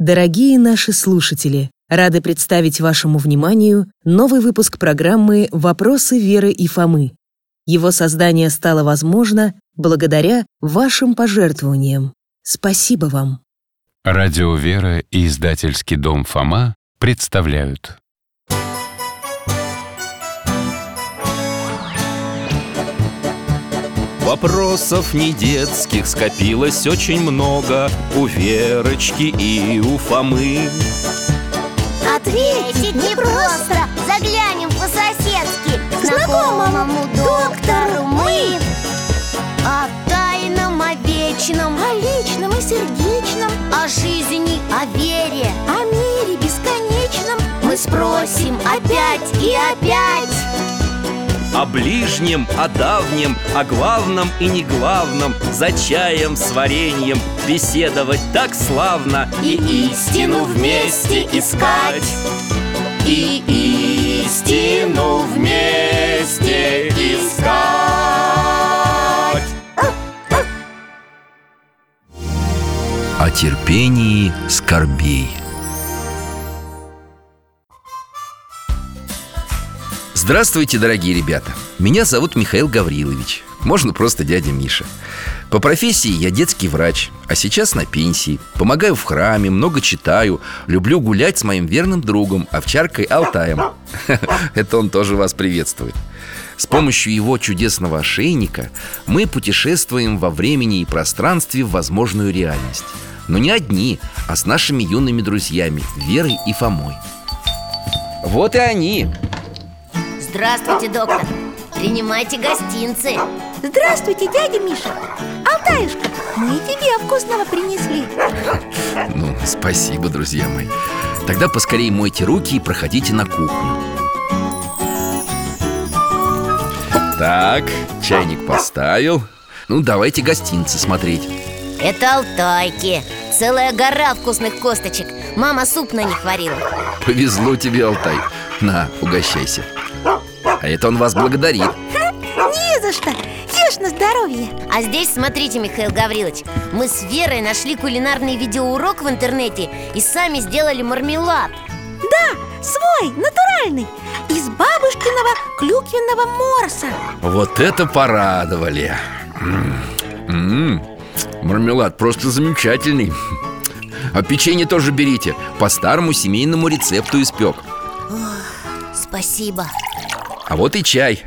Дорогие наши слушатели, рады представить вашему вниманию новый выпуск программы «Вопросы Веры и Фомы». Его создание стало возможно благодаря вашим пожертвованиям. Спасибо вам. Радио «Вера» и издательский дом «Фома» представляют Вопросов не детских скопилось очень много У Верочки и у Фомы. Ответить непросто Заглянем по-соседски К знакомому доктору мы. О тайном, о вечном О личном и сердечном. О жизни, о вере О мире бесконечном. Мы спросим опять и опять О ближнем, о давнем, о главном и не главном За чаем с вареньем беседовать так славно И истину вместе искать. И истину вместе искать. О терпении скорбей Здравствуйте, дорогие ребята! Меня зовут Михаил Гаврилович. Можно просто дядя Миша. По профессии я детский врач А сейчас на пенсии. Помогаю в храме, много читаю. Люблю гулять с моим верным другом Овчаркой Алтаем. Это он тоже вас приветствует. С помощью его чудесного ошейника мы путешествуем во времени и пространстве в возможную реальность. Но не одни, а с нашими юными друзьями Верой и Фомой. Вот и они Здравствуйте, доктор. Принимайте гостинцы. Здравствуйте, дядя Миша. Алтаюшка, мы и тебе вкусного принесли. Ну, спасибо, друзья мои. Тогда поскорее мойте руки и проходите на кухню. Так, чайник поставил. Ну, давайте гостинцы смотреть. Это алтайки. Целая гора вкусных косточек. Мама суп на них варила. Повезло тебе, Алтай. На, угощайся А это он вас благодарит. Не за что, ешь на здоровье. А здесь, смотрите, Михаил Гаврилович Мы с Верой нашли кулинарный видеоурок в интернете И сами сделали мармелад. Да, свой, натуральный. Из бабушкиного клюквенного морса. Вот это порадовали. М-м, Мармелад просто замечательный. А печенье тоже берите. По старому семейному рецепту испек. Спасибо А вот и чай.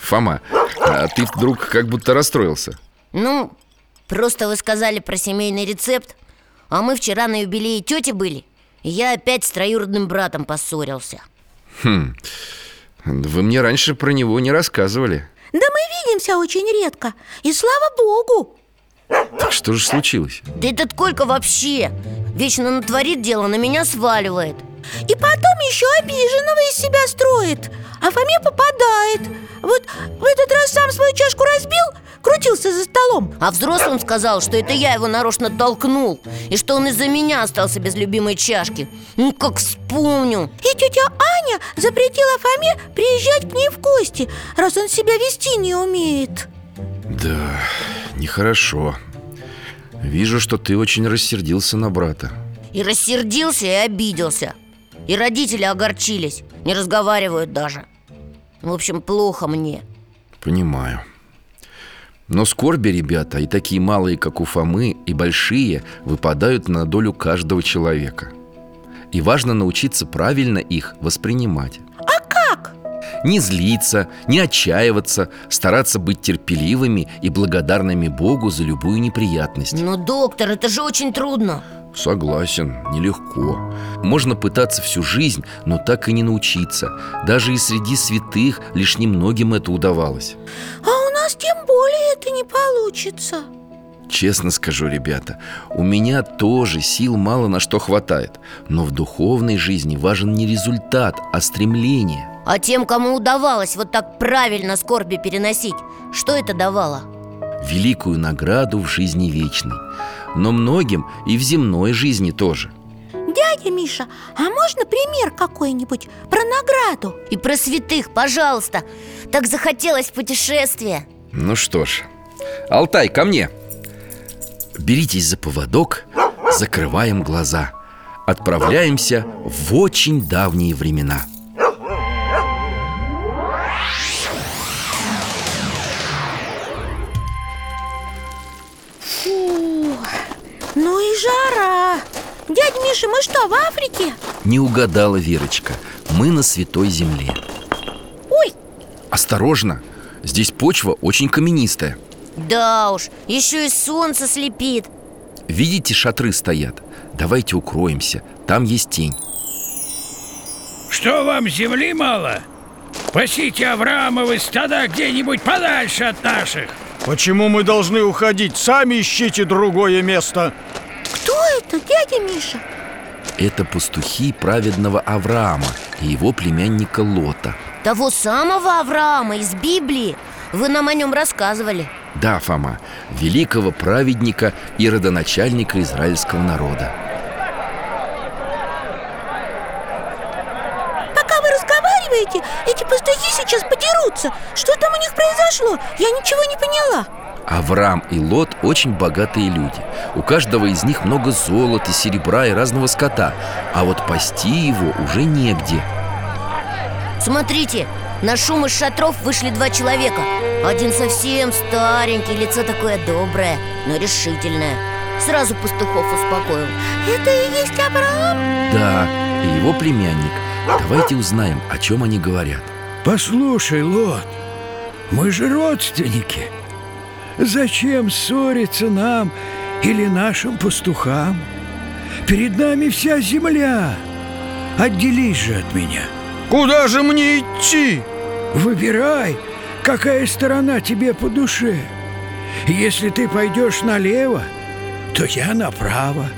Фома, а ты вдруг как будто расстроился? Ну, просто вы сказали про семейный рецепт А мы вчера на юбилее тети были И я опять с троюродным братом поссорился. Хм, вы мне раньше про него не рассказывали. Да мы видимся очень редко И слава богу. Так что же случилось? Да этот Колька вообще Вечно натворит дело, на меня сваливает И потом еще обиженного из себя строит А Фоме попадает. Вот в этот раз сам свою чашку разбил Крутился за столом. А взрослым сказал, что это я его нарочно толкнул И что он из-за меня остался без любимой чашки. Ну, как вспомню И тетя Аня запретила Фоме приезжать к ней в гости Раз он себя вести не умеет. Да, нехорошо. Вижу, что ты очень рассердился на брата. И рассердился, и обиделся И родители огорчились Не разговаривают даже. В общем, плохо мне. Понимаю. Но скорби, ребята, и такие малые, как у Фомы, и большие Выпадают на долю каждого человека. И важно научиться правильно их воспринимать. А как? Не злиться, не отчаиваться Стараться быть терпеливыми и благодарными Богу за любую неприятность. Но, доктор, это же очень трудно Согласен, нелегко. Можно пытаться всю жизнь, но так и не научиться. Даже и среди святых лишь немногим это удавалось. А у нас тем более это не получится. Честно скажу, ребята, у меня тоже сил мало на что хватает. Но в духовной жизни важен не результат, а стремление. А тем, кому удавалось вот так правильно скорби переносить Что это давало? Великую награду в жизни вечной Но многим и в земной жизни тоже. Дядя Миша, а можно пример какой-нибудь про награду? И про святых, пожалуйста. Так захотелось путешествие Ну что ж, Алтай, ко мне. Беритесь за поводок закрываем глаза. Отправляемся в очень давние времена Миша, мы что, в Африке? Не угадала Верочка. Мы на Святой Земле. Ой, Осторожно, здесь почва очень каменистая. Да уж, еще и солнце слепит. Видите, шатры стоят? Давайте укроемся, там есть тень. Что вам земли мало? Пасите Авраамовы стада где-нибудь подальше от наших. Почему мы должны уходить? Сами ищите другое место. Кто это, дядя Миша? Это пастухи праведного Авраама и его племянника Лота. Того самого Авраама из Библии? Вы нам о нем рассказывали. Да, Фома, великого праведника и родоначальника израильского народа. Пока вы разговариваете, эти пастухи сейчас подерутся. Что там у них произошло? Я ничего не поняла Авраам и Лот очень богатые люди. У каждого из них много золота, серебра и разного скота. А вот пасти его уже негде. Смотрите, на шум из шатров вышли два человека. Один совсем старенький, лицо такое доброе, но решительное. Сразу пастухов успокоил. Это и есть Авраам? Да, и его племянник. Давайте узнаем, о чем они говорят. Послушай, Лот, мы же родственники Зачем ссориться нам или нашим пастухам? Перед нами вся земля. Отделись же от меня. Куда же мне идти? Выбирай, какая сторона тебе по душе. Если ты пойдешь налево, то я направо.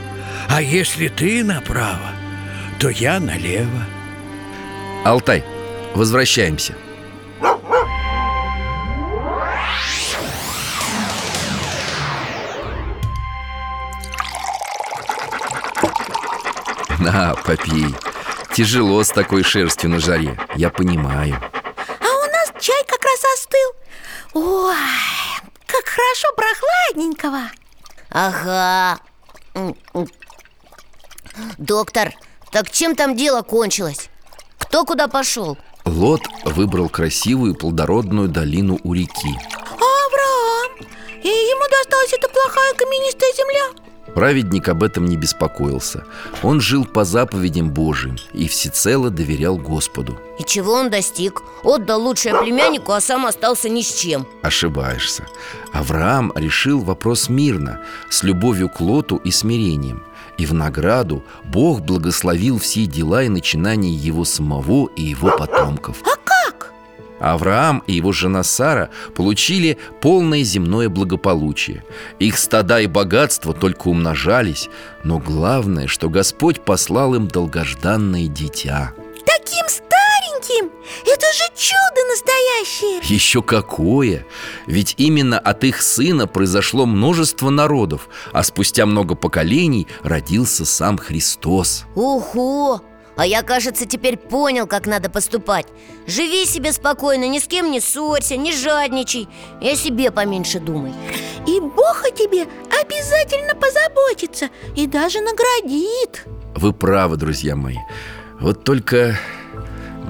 А если ты направо, то я налево. Алтай, возвращаемся На, попей Тяжело с такой шерстью на жаре Я понимаю А у нас чай как раз остыл Ой, как хорошо прохладненького Ага. Доктор, так чем там дело кончилось? Кто куда пошел? Лот выбрал красивую плодородную долину у реки Авраам? И ему досталась эта плохая каменистая земля? Праведник об этом не беспокоился. Он жил по заповедям Божьим и всецело доверял Господу. И чего он достиг? Отдал лучшее племяннику, а сам остался ни с чем. Ошибаешься. Авраам решил вопрос мирно, с любовью к Лоту и смирением. И в награду Бог благословил все дела и начинания его самого и его потомков. А? Авраам и его жена Сара получили полное земное благополучие Их стада и богатства только умножались Но главное, что Господь послал им долгожданное дитя Таким стареньким? Это же чудо настоящее Еще какое! Ведь именно от их сына произошло множество народов А спустя много поколений родился сам Христос Ого! А я, кажется, теперь понял, как надо поступать. Живи себе спокойно, ни с кем не ссорься, не жадничай. И о себе поменьше думай. И Бог о тебе обязательно позаботится И даже наградит. Вы правы, друзья мои. Вот только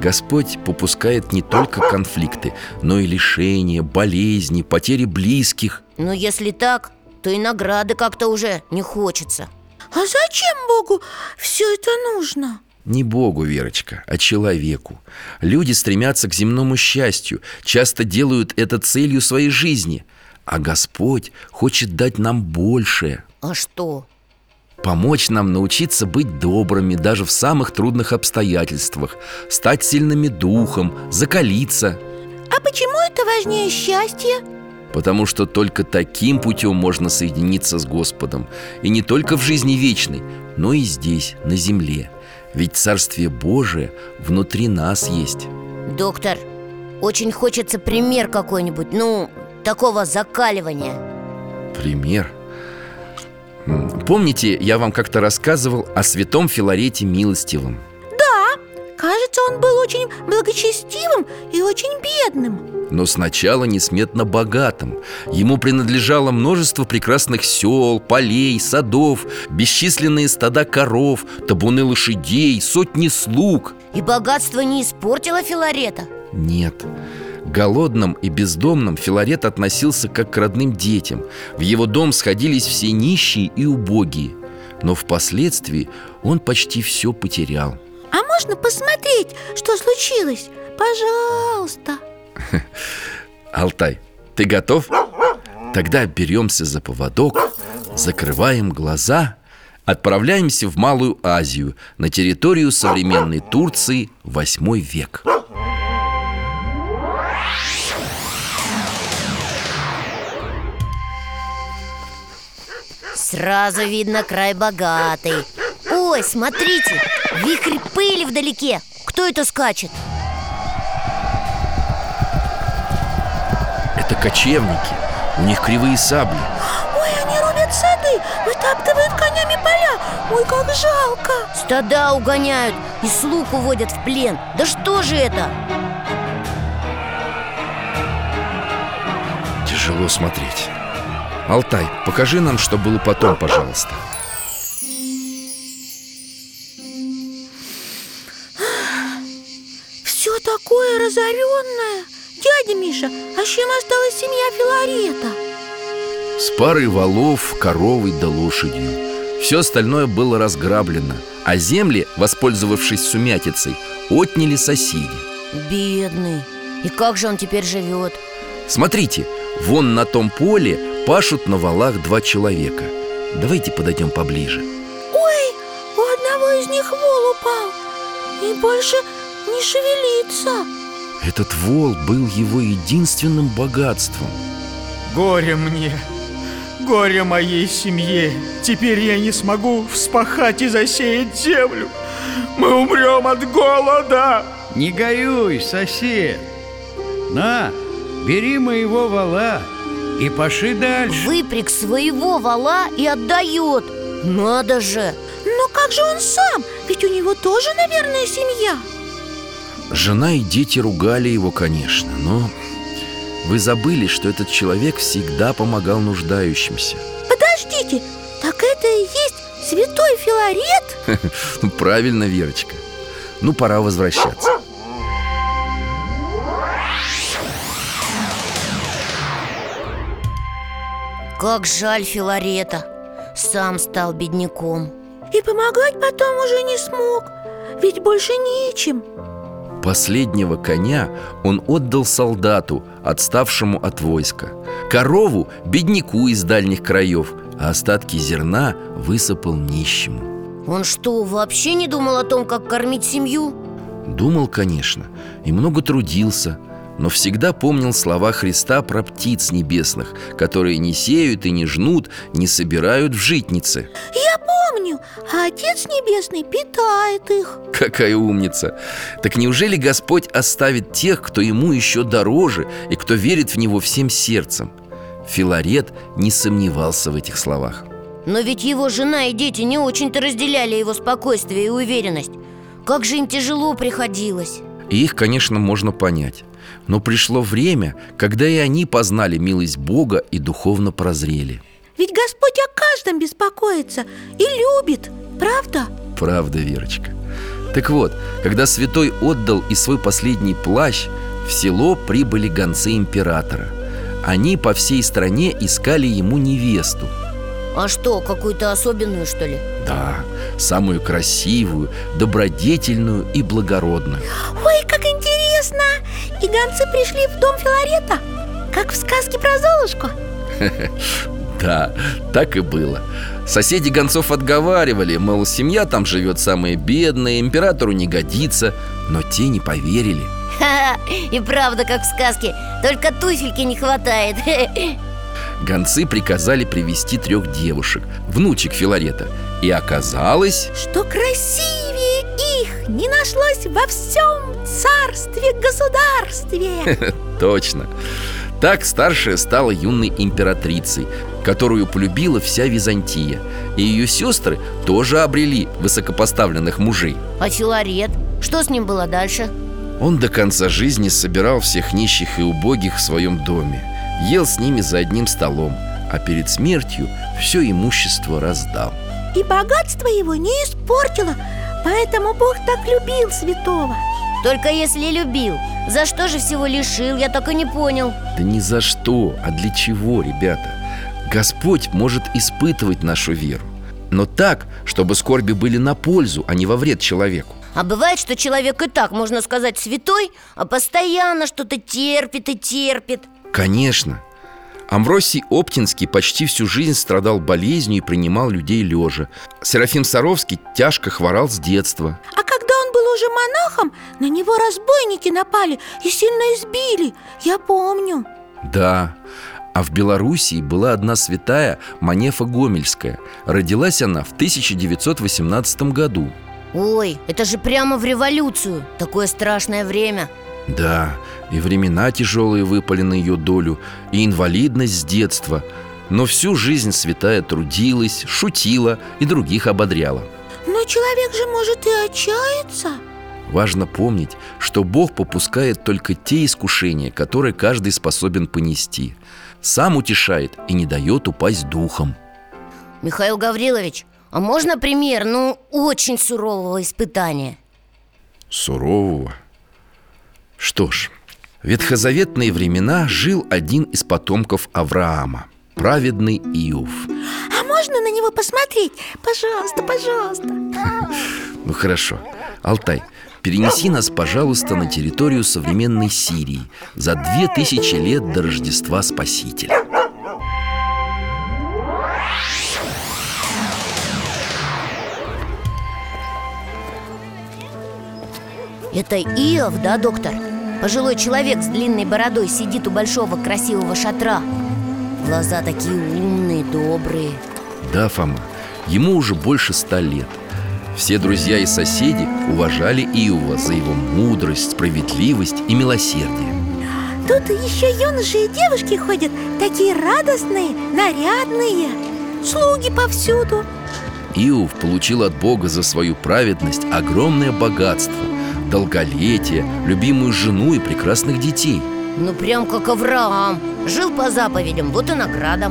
Господь попускает не только конфликты Но и лишения, болезни, потери близких. Но если так, то и награды как-то уже не хочется. А зачем Богу все это нужно? Не Богу, Верочка, а человеку. Люди стремятся к земному счастью Часто делают это целью своей жизни. А Господь хочет дать нам большее. А что? Помочь нам научиться быть добрыми даже в самых трудных обстоятельствах Стать сильными духом, закалиться. А почему это важнее счастья? Потому что только таким путем можно соединиться с Господом. И не только в жизни вечной, но и здесь, на земле Ведь Царствие Божие внутри нас есть. Доктор, очень хочется пример какой-нибудь, ну, такого закаливания. Пример? Помните, я вам как-то рассказывал о святом Филарете Милостивом? Да, кажется, он был очень благочестивым и очень бедным но сначала несметно богатым. Ему принадлежало множество прекрасных сел, полей, садов Бесчисленные стада коров, табуны лошадей, сотни слуг. И богатство не испортило Филарета? Нет, голодным и бездомным Филарет относился как к родным детям. В его дом сходились все нищие и убогие. Но впоследствии он почти все потерял. А можно посмотреть, что случилось? Пожалуйста Алтай, ты готов? Тогда беремся за поводок, закрываем глаза Отправляемся в Малую Азию На территорию современной Турции Восьмой век Сразу видно край богатый Ой, смотрите, вихрь пыли вдалеке Кто это скачет? Это кочевники. У них кривые сабли. Ой, они рубят сады, вытаптывают конями поля. Ой, как жалко. Стада угоняют и слуг уводят в плен. Да что же это? Тяжело смотреть. Алтай, покажи нам, что было потом, пожалуйста парой валов, коровой да лошадью. Все остальное было разграблено А земли, воспользовавшись сумятицей, отняли соседи. Бедный. И как же он теперь живет? Смотрите, вон на том поле пашут на валах два человека. Давайте подойдем поближе. Ой, у одного из них вол упал. И больше не шевелится. Этот вол был его единственным богатством. Горе мне, горе моей семье. Теперь я не смогу вспахать и засеять землю. Мы умрем от голода. Не горюй, сосед. На, бери моего вала и поши дальше. Выпряг своего вала и отдает. Надо же! Но как же он сам? Ведь у него тоже, наверное, семья. Жена и дети ругали его, конечно, но вы забыли, что этот человек всегда помогал нуждающимся. Подождите, так это и есть святой Филарет? Ну, Правильно, Верочка. Ну, пора возвращаться. Как жаль Филарета. Сам стал бедняком. И помогать потом уже не смог Ведь больше нечем Последнего коня он отдал солдату, отставшему от войска Корову – бедняку из дальних краев А остатки зерна высыпал нищему Он что, вообще не думал о том, как кормить семью? Думал, конечно, и много трудился Но всегда помнил слова Христа про птиц небесных Которые не сеют и не жнут, не собирают в житницы. Я помню, а Отец Небесный питает их. Какая умница! Так неужели Господь оставит тех, кто ему еще дороже и кто верит в него всем сердцем? Филарет не сомневался в этих словах. Но ведь его жена и дети не очень-то разделяли его спокойствие и уверенность. Как же им тяжело приходилось И их, конечно, можно понять. Но пришло время, когда и они познали милость Бога и духовно прозрели. Ведь Господь о каждом беспокоится и любит, правда? Правда, Верочка. Так вот, когда святой отдал и свой последний плащ В село прибыли гонцы императора. Они по всей стране искали ему невесту А что, какую-то особенную, что ли? Да, самую красивую, добродетельную и благородную. Ой, как интересно! И гонцы пришли в дом Филарета, как в сказке про Золушку. Да, так и было. Соседи гонцов отговаривали, мол, семья там живет самая бедная, императору не годится Но те не поверили. Ха-ха, и правда, как в сказке Только туфельки не хватает Гонцы приказали привести трех девушек, внучек Филарета И оказалось, Что красивее их не нашлось во всем царстве-государстве точно Так старшая стала юной императрицей Которую полюбила вся Византия И ее сестры тоже обрели высокопоставленных мужей А Филарет? Что с ним было дальше? Он до конца жизни собирал всех нищих и убогих в своем доме Ел с ними за одним столом А перед смертью все имущество раздал. И богатство его не испортило Поэтому Бог так любил святого. Только если любил. За что же всего лишил, я так и не понял. Да ни за что, а для чего, ребята? Господь может испытывать нашу веру. Но так, чтобы скорби были на пользу, а не во вред человеку. А бывает, что человек и так, можно сказать, святой А постоянно что-то терпит и терпит Конечно. Амвросий Оптинский почти всю жизнь страдал болезнью и принимал людей лежа Серафим Саровский тяжко хворал с детства. А когда он был уже монахом, на него разбойники напали и сильно избили Я помню. Да, а в Белоруссии была одна святая Манефа Гомельская. Родилась она в 1918 году. Ой, это же прямо в революцию. Такое страшное время Да, и времена тяжелые выпали на ее долю И инвалидность с детства. Но всю жизнь святая трудилась, шутила и других ободряла. Но человек же может и отчаяться. Важно помнить, что Бог попускает только те искушения, которые каждый способен понести. Сам утешает и не дает упасть духом. Михаил Гаврилович, а можно пример, ну, очень сурового испытания? Сурового Что ж, в ветхозаветные времена жил один из потомков Авраама Праведный Иов. А можно на него посмотреть? Пожалуйста, пожалуйста. Ну хорошо, Алтай, перенеси нас, пожалуйста, на территорию современной Сирии За две тысячи лет до Рождества Спасителя Это Иов, да, доктор? Пожилой человек с длинной бородой сидит у большого красивого шатра. Глаза такие умные, добрые. Да, Фома, ему уже больше ста лет. Все друзья и соседи уважали Иова за его мудрость, справедливость и милосердие. Тут еще юноши и девушки ходят Такие радостные, нарядные. Слуги повсюду. Иов получил от Бога за свою праведность огромное богатство Долголетие, любимую жену и прекрасных детей. Ну прям как Авраам. Жил по заповедям, вот и награда.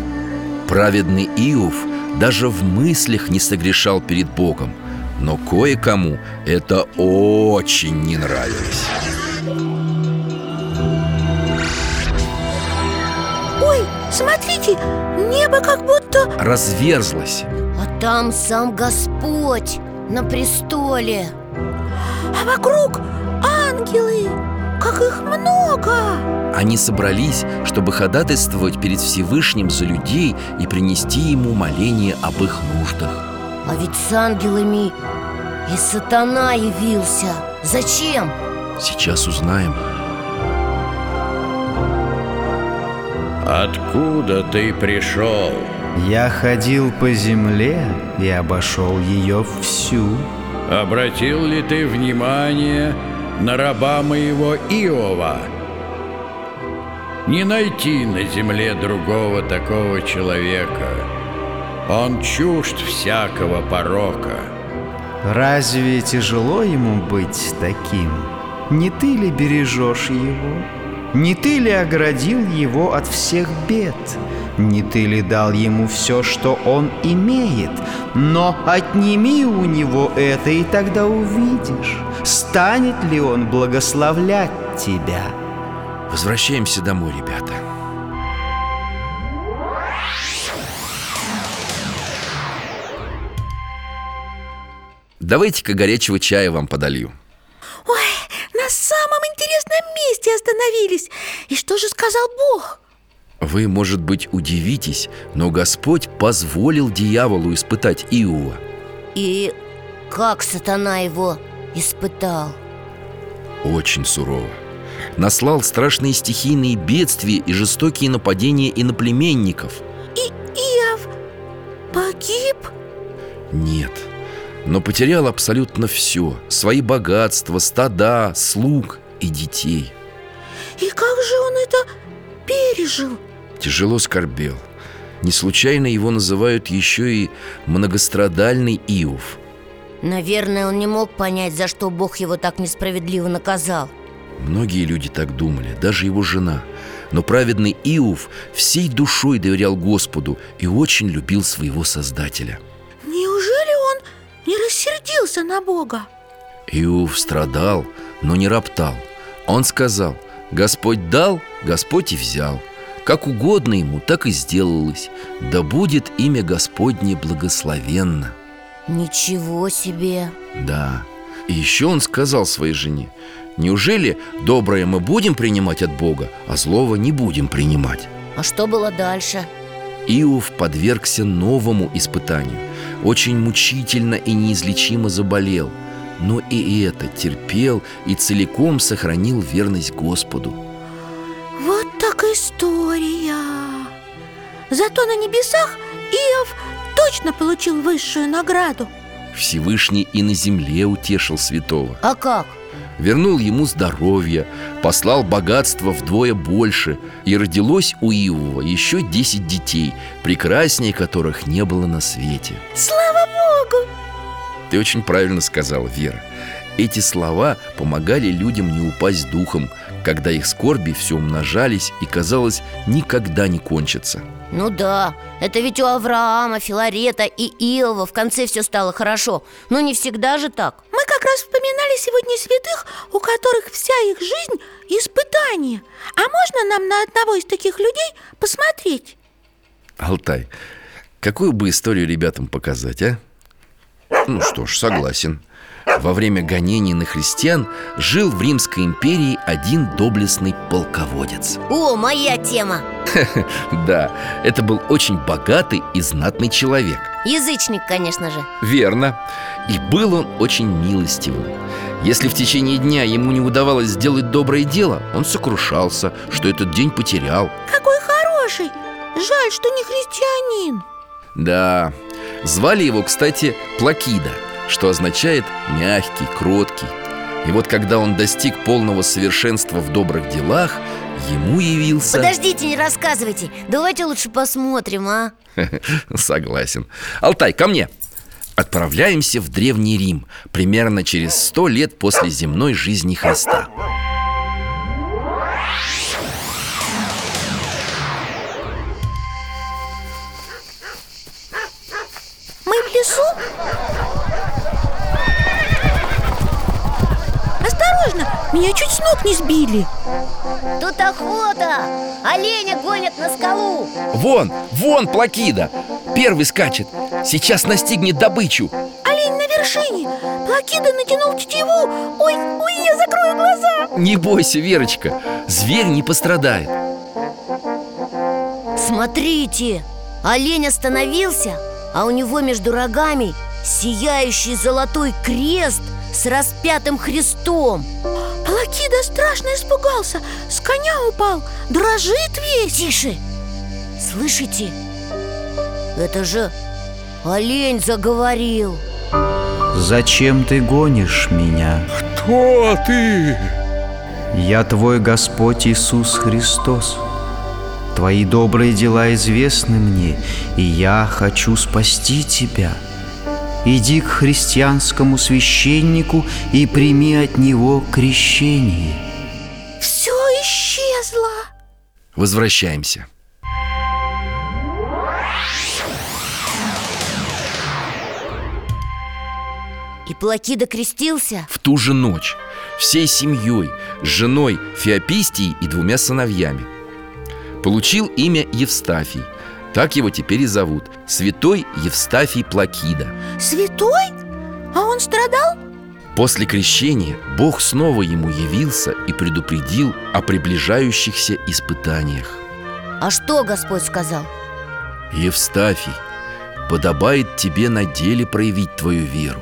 Праведный Иов даже в мыслях не согрешал перед Богом Но кое-кому это очень не нравилось. Ой, смотрите, небо как будто Разверзлось. А там сам Господь на престоле А вокруг ангелы Как их много Они собрались, чтобы ходатайствовать перед Всевышним за людей и принести ему моление об их нуждах А ведь с ангелами и сатана явился Зачем? Сейчас узнаем Откуда ты пришел? Я ходил по земле и обошел ее всю. Обратил ли ты внимание на раба моего Иова? Не найти на земле другого такого человека. Он чужд всякого порока. Разве тяжело ему быть таким? Не ты ли бережешь его? Не ты ли оградил его от всех бед? Не ты ли дал ему все, что он имеет? Но отними у него это, и тогда увидишь, станет ли он благословлять тебя. Возвращаемся домой, ребята Давайте-ка горячего чая вам подолью Ой, на самом интересном месте остановились И что же сказал Бог? Вы, может быть, удивитесь, но Господь позволил дьяволу испытать Иова И как сатана его испытал? Очень сурово Наслал страшные стихийные бедствия и жестокие нападения иноплеменников И Иов погиб? Нет, но потерял абсолютно все Свои богатства, стада, слуг и детей И как же он это пережил? Тяжело скорбел. Не случайно его называют еще и многострадальный Иов. Наверное, он не мог понять, за что Бог его так несправедливо наказал. Многие люди так думали, даже его жена. Но праведный Иов всей душой доверял Господу И очень любил своего Создателя. Неужели он не рассердился на Бога? Иов страдал, но не роптал. Он сказал, Господь дал, Господь и взял Как угодно ему, так и сделалось. Да будет имя Господне благословенно. Ничего себе! Да, и еще он сказал своей жене Неужели доброе мы будем принимать от Бога, а злого не будем принимать? А что было дальше? Иов подвергся новому испытанию. Очень мучительно и неизлечимо заболел Но и это терпел и целиком сохранил верность Господу Зато на небесах Иов точно получил высшую награду. Всевышний и на земле утешил святого. А как? Вернул ему здоровье, послал богатство вдвое больше И родилось у Иова еще десять детей, прекраснее которых не было на свете. Слава Богу! Ты очень правильно сказала, Вера. Эти слова помогали людям не упасть духом Когда их скорби все умножались и, казалось, никогда не кончатся Ну да, это ведь у Авраама, Филарета и Иова в конце все стало хорошо Но не всегда же так Мы как раз вспоминали сегодня святых, у которых вся их жизнь – испытание А можно нам на одного из таких людей посмотреть? Алтай, какую бы историю ребятам показать, а? Ну что ж, согласен Во время гонений на христиан жил в Римской империи один доблестный полководец. О, моя тема! Да, это был очень богатый и знатный человек. Язычник, конечно же. Верно. И был он очень милостивым. Если в течение дня ему не удавалось сделать доброе дело Он сокрушался, что этот день потерял. Какой хороший! Жаль, что не христианин. Да, звали его, кстати, Плакида Что означает мягкий, кроткий И вот когда он достиг полного совершенства в добрых делах Ему явился... Подождите, не рассказывайте. Давайте лучше посмотрим, а? Согласен. Алтай, ко мне. Отправляемся в Древний Рим Примерно через сто лет после земной жизни Христа. Мы в лесу? Осторожно, меня чуть с ног не сбили. Тут охота. Оленя гонят на скалу. Вон, вон Плакида. Первый скачет. Сейчас настигнет добычу. Олень на вершине. Плакида натянул тетиву. Ой, ой, я закрою глаза. Не бойся, Верочка. Зверь не пострадает. Смотрите, олень остановился, а у него между рогами сияющий золотой крест с распятым Христом Плакида страшно испугался С коня упал, дрожит весь Тише! Слышите? Это же олень заговорил Зачем ты гонишь меня? Кто ты? Я твой Господь Иисус Христос. Твои добрые дела известны мне, и я хочу спасти тебя. Иди к христианскому священнику и прими от него крещение. Все исчезло. Возвращаемся. И Плакида крестился? В ту же ночь Всей семьей С женой Феопистией и двумя сыновьями. Получил имя Евстафий Так его теперь и зовут Святой Евстафий Плакида Святой? А он страдал? После крещения Бог снова ему явился и предупредил о приближающихся испытаниях А что Господь сказал? Евстафий, подобает тебе на деле проявить твою веру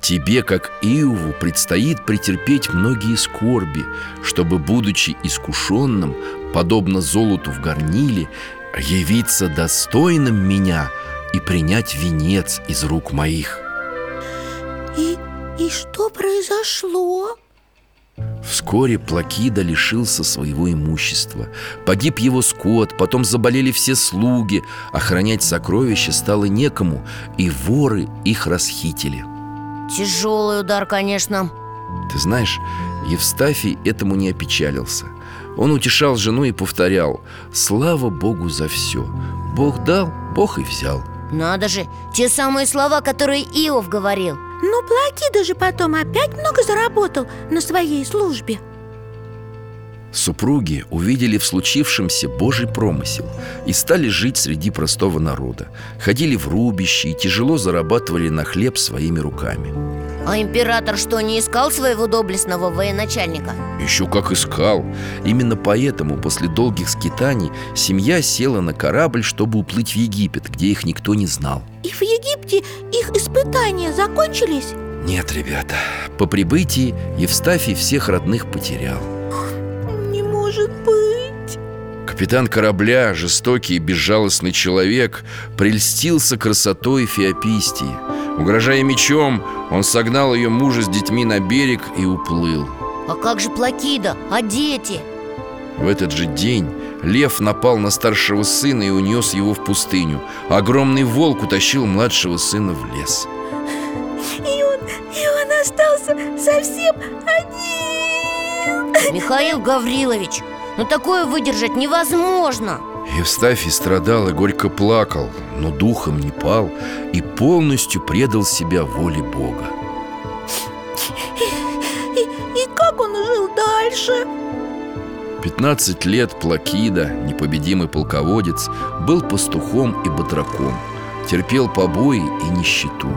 Тебе, как Иову, предстоит претерпеть многие скорби Чтобы, будучи искушенным, подобно золоту в горниле Явиться достойным меня и принять венец из рук моих И, и что произошло? Вскоре Плакида лишился своего имущества. Погиб его скот, потом заболели все слуги. Охранять сокровища стало некому И воры их расхитили. Тяжелый удар, конечно. Ты знаешь, Евстафий этому не опечалился Он утешал жену и повторял Слава Богу за все Бог дал, Бог и взял Надо же, те самые слова, которые Иов говорил. Но Плакида же потом опять много заработал на своей службе Супруги увидели в случившемся Божий промысел и стали жить среди простого народа. Ходили в рубище и тяжело зарабатывали на хлеб своими руками. А император что, не искал своего доблестного военачальника? Еще как искал. Именно поэтому после долгих скитаний семья села на корабль, чтобы уплыть в Египет, где их никто не знал. И в Египте их испытания закончились? Нет, ребята, по прибытии Евстафий всех родных потерял. Может быть Капитан корабля, жестокий и безжалостный человек, прельстился красотой Феопистии. Угрожая мечом, он согнал ее мужа с детьми на берег и уплыл. А как же Плакида? А дети? В этот же день лев напал на старшего сына и унес его в пустыню. Огромный волк утащил младшего сына в лес. И он, и он остался совсем один Михаил Гаврилович, ну такое выдержать невозможно Евстафий страдал и горько плакал, но духом не пал и полностью предал себя воле Бога. И, и как он жил дальше? 15 лет Плакида, непобедимый полководец, был пастухом и батраком Терпел побои и нищету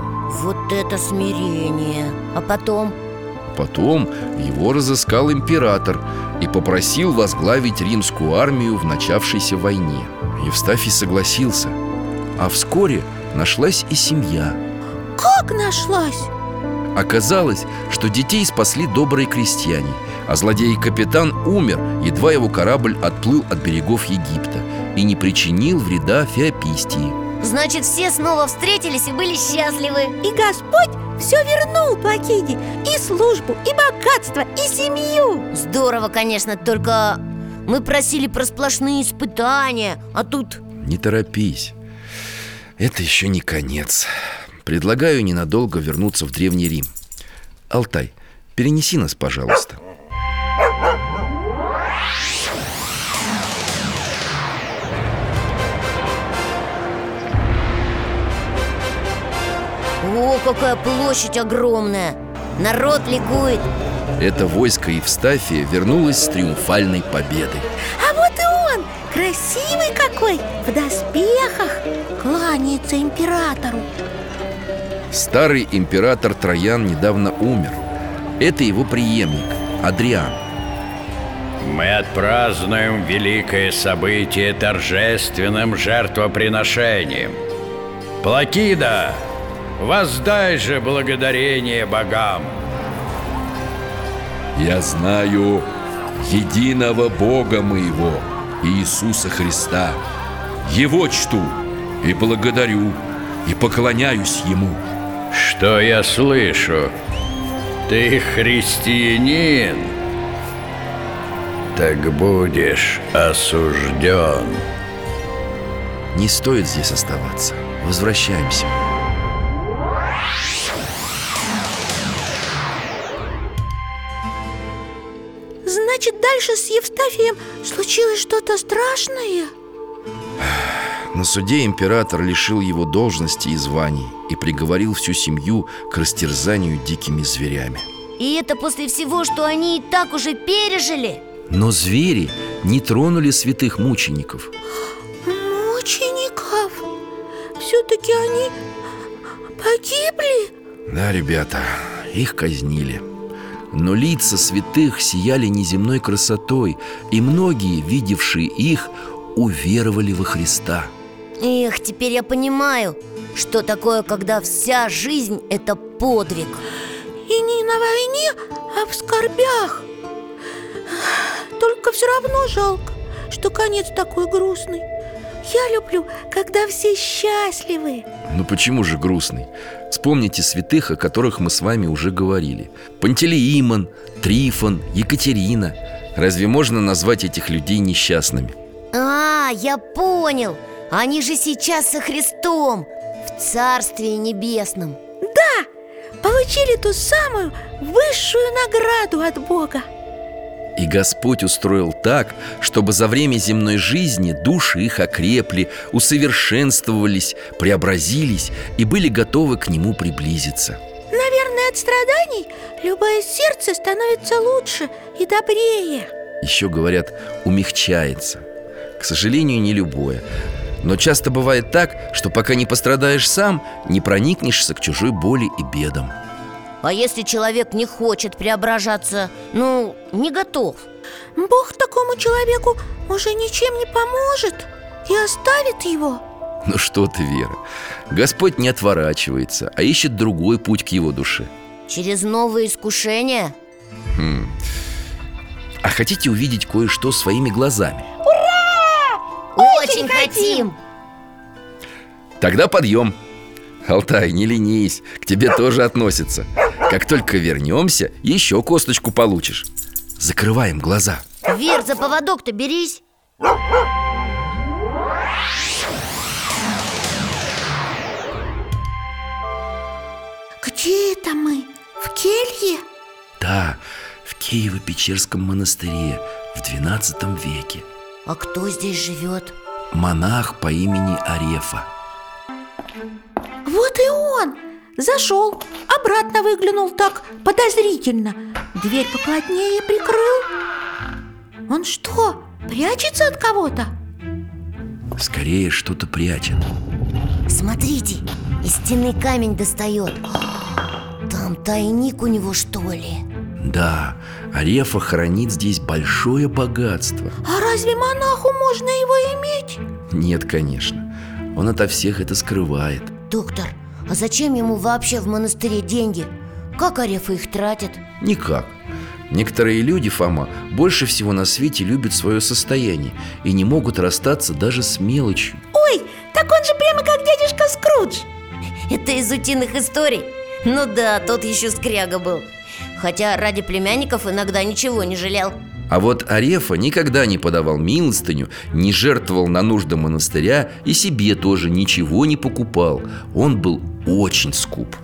Вот это смирение А потом? Потом его разыскал император и попросил возглавить римскую армию в начавшейся войне. Евстафий согласился. А вскоре нашлась и семья. Как нашлась? Оказалось, что детей спасли добрые крестьяне А злодей-капитан умер, едва его корабль отплыл от берегов Египта И не причинил вреда Феопистии. Значит, все снова встретились и были счастливы. И Господь все вернул Плакиде. И службу, и богатство, и семью. Здорово, конечно, только мы просили про сплошные испытания А тут... Не торопись. Это еще не конец. Предлагаю ненадолго вернуться в Древний Рим. Алтай, перенеси нас, пожалуйста какая площадь огромная. Народ ликует. Это войско Евстафия вернулось с триумфальной победой. А вот и он, красивый какой, в доспехах Кланяется императору. Старый император Троян недавно умер. Это его преемник, Адриан. Мы отпразднуем великое событие торжественным жертвоприношением. Плакида, воздай же благодарение богам. Я знаю единого Бога моего, Иисуса Христа. Его чту и благодарю, и поклоняюсь Ему. Что я слышу? Ты христианин? Так будешь осужден. Не стоит здесь оставаться. Возвращаемся Евстафием случилось что-то страшное? На суде император лишил его должности и званий И приговорил всю семью к растерзанию дикими зверями И это после всего, что они и так уже пережили Но звери не тронули святых мучеников Мучеников? Все-таки они погибли? Да, ребята, их казнили Но лица святых сияли неземной красотой И многие, видевшие их, уверовали во Христа. Эх, теперь я понимаю, что такое, когда вся жизнь – это подвиг. И не на войне, а в скорбях. Только все равно жалко, что конец такой грустный. Я люблю, когда все счастливы. Ну почему же грустный? Вспомните святых, о которых мы с вами уже говорили Пантелеимон, Трифон, Екатерина Разве можно назвать этих людей несчастными? А, я понял Они же сейчас со Христом В Царстве Небесном Да, получили ту самую высшую награду от Бога. И Господь устроил так, чтобы за время земной жизни души их окрепли, усовершенствовались, преобразились и были готовы к Нему приблизиться. Наверное, от страданий любое сердце становится лучше и добрее. Еще говорят, умягчается. К сожалению, не любое. Но часто бывает так, что пока не пострадаешь сам, не проникнешься к чужой боли и бедам. А если человек не хочет преображаться, ну, не готов? Бог такому человеку уже ничем не поможет и оставит его Ну что ты, Вера Господь не отворачивается, а ищет другой путь к его душе Через новые искушения? хм. А хотите увидеть кое-что своими глазами? Очень хотим! Тогда подъем Алтай, не ленись, к тебе тоже относится Как только вернемся, еще косточку получишь Закрываем глаза Вер, за поводок-то берись Где это мы? В келье? Да, в Киево-Печерском монастыре в 12 веке А кто здесь живет? Монах по имени Арефа Вот и он! Зашел, обратно выглянул так подозрительно. Дверь поплотнее прикрыл. Он что, прячется от кого-то? Скорее что-то прячет. Смотрите, из стены камень достает. Там тайник у него, что ли? Да, Арефа хранит здесь большое богатство. А разве монаху можно его иметь? Нет, конечно. Он ото всех это скрывает. Доктор, а зачем ему вообще в монастыре деньги? Как Арефа их тратит? Никак Некоторые люди, Фома, больше всего на свете любят свое состояние И не могут расстаться даже с мелочью Ой, так он же прямо как дядюшка Скрудж Это из утиных историй? Ну да, тот еще скряга был Хотя ради племянников иногда ничего не жалел А вот Арефа никогда не подавал милостыню, не жертвовал на нужды монастыря и себе тоже ничего не покупал. Он был очень скуп.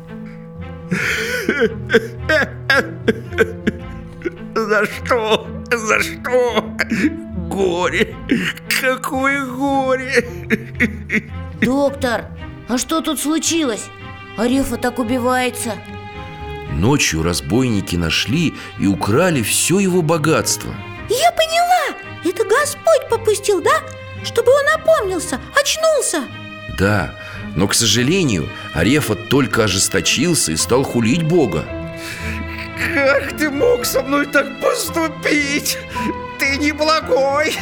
За что? За что? Горе! Какое горе! Доктор, а что тут случилось? Арефа так убивается Ночью разбойники нашли и украли все его богатство. Я поняла, это Господь попустил, да? Чтобы он опомнился, очнулся Да, но, к сожалению, Арефа только ожесточился и стал хулить Бога. Как ты мог со мной так поступить? Ты неблагой!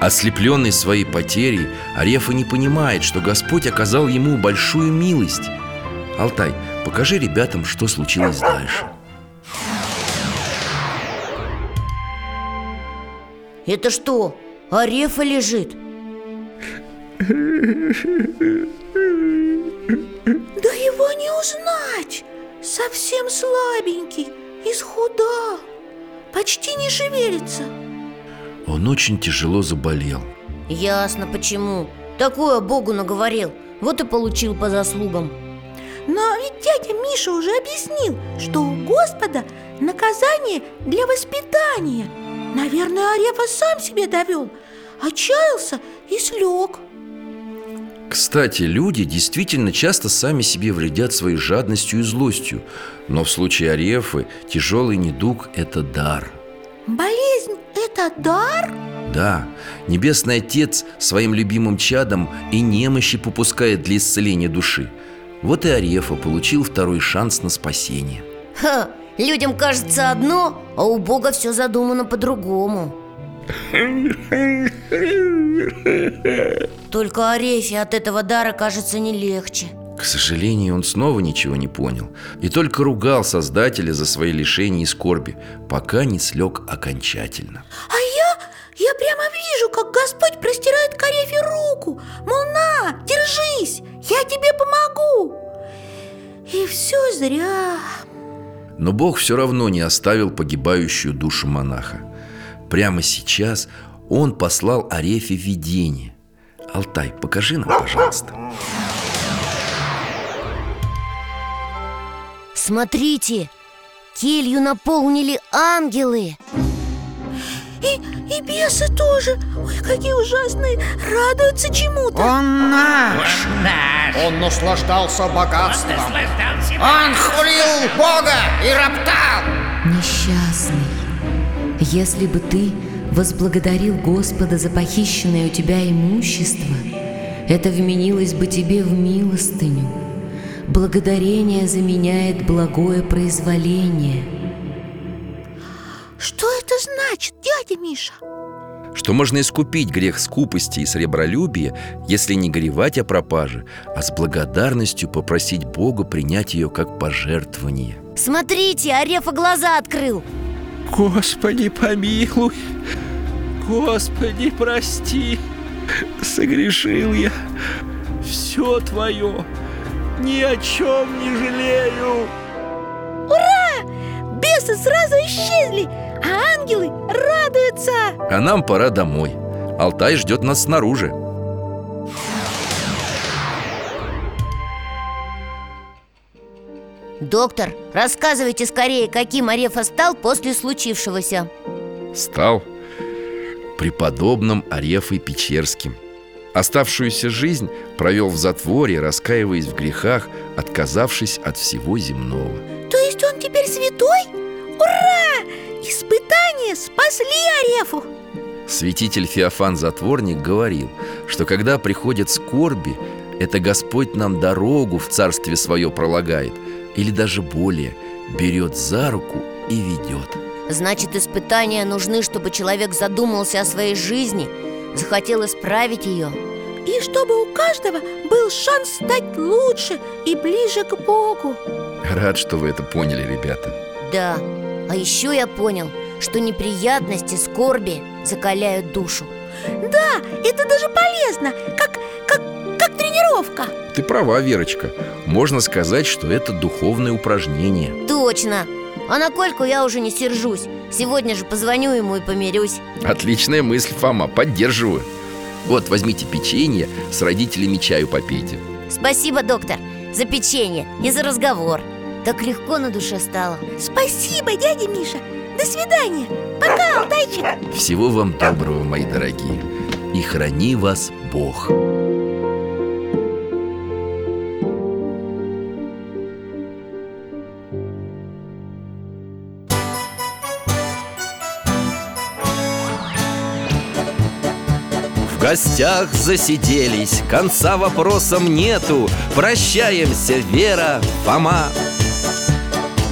Ослепленный своей потерей, Арефа не понимает, что Господь оказал ему большую милость. Алтай, покажи ребятам, что случилось дальше. Это что, Арефа лежит? Да его не узнать Совсем слабенький, исхудал Почти не шевелится Он очень тяжело заболел. Ясно почему Такое Богу наговорил Вот и получил по заслугам Но ведь дядя Миша уже объяснил, что у Господа наказание для воспитания Наверное, Арефа сам себе довел Отчаялся и слег Кстати, люди действительно часто сами себе вредят своей жадностью и злостью. Но в случае Арефы тяжелый недуг – это дар. Болезнь – это дар? Да, Небесный Отец своим любимым чадом и немощи попускает для исцеления души. Вот и Арефа получил второй шанс на спасение. Ха, людям кажется одно, а у Бога все задумано по-другому. Только Арефе от этого дара кажется не легче. К сожалению, он снова ничего не понял И только ругал Создателя за свои лишения и скорби Пока не слег окончательно. А я, я прямо вижу, как Господь простирает к Арефе руку. Мол, на, держись, я тебе помогу. И все зря. Но Бог все равно не оставил погибающую душу монаха. Прямо сейчас он послал Арефе видение. Алтай, покажи нам, пожалуйста. Смотрите, келью наполнили ангелы И, и бесы тоже. Ой, какие ужасные. Радуются чему-то. Он наш. Он наслаждался богатством. Он хулил Бога и роптал. Несчастный, если бы ты возблагодарил Господа за похищенное у тебя имущество, это вменилось бы тебе в милостыню. Благодарение заменяет благое произволение. Что значит, дядя Миша? Что можно искупить грех скупости и сребролюбия, если не горевать о пропаже, а с благодарностью попросить Бога принять ее как пожертвование. Смотрите, Арефа глаза открыл. Господи, помилуй! Господи, прости! Согрешил я! Все твое Ни о чем не жалею! Ура! Бесы сразу исчезли, а ангелы радуются! А нам пора домой. Алтай ждет нас снаружи. Доктор, рассказывайте скорее, каким Арефа стал после случившегося. Стал преподобным Арефой Печерским. Оставшуюся жизнь провел в затворе, раскаиваясь в грехах, отказавшись от всего земного. То есть он теперь святой? Испытания спасли Арефу. Святитель Феофан Затворник говорил, что когда приходят скорби, это Господь нам дорогу в царстве свое пролагает Или даже более, берет за руку и ведет. Значит, испытания нужны, чтобы человек задумался о своей жизни Захотел исправить ее. И чтобы у каждого был шанс стать лучше и ближе к Богу. Рад, что вы это поняли, ребята. Да, а еще я понял, что неприятности, скорби закаляют душу. Да, это даже полезно, как, как, как тренировка. Ты права, Верочка. Можно сказать, что это духовное упражнение. Точно. А на Кольку я уже не сержусь. Сегодня же позвоню ему и помирюсь. Отличная мысль, Фома, поддерживаю. Вот, возьмите печенье, с родителями чаю попейте. Спасибо, доктор, за печенье и за разговор Так легко на душе стало. Спасибо, дядя Миша. До свидания. Пока, Алтайчик Всего вам доброго, мои дорогие. И храни вас Бог. В гостях засиделись, конца вопросам нету. Прощаемся, Вера, Фома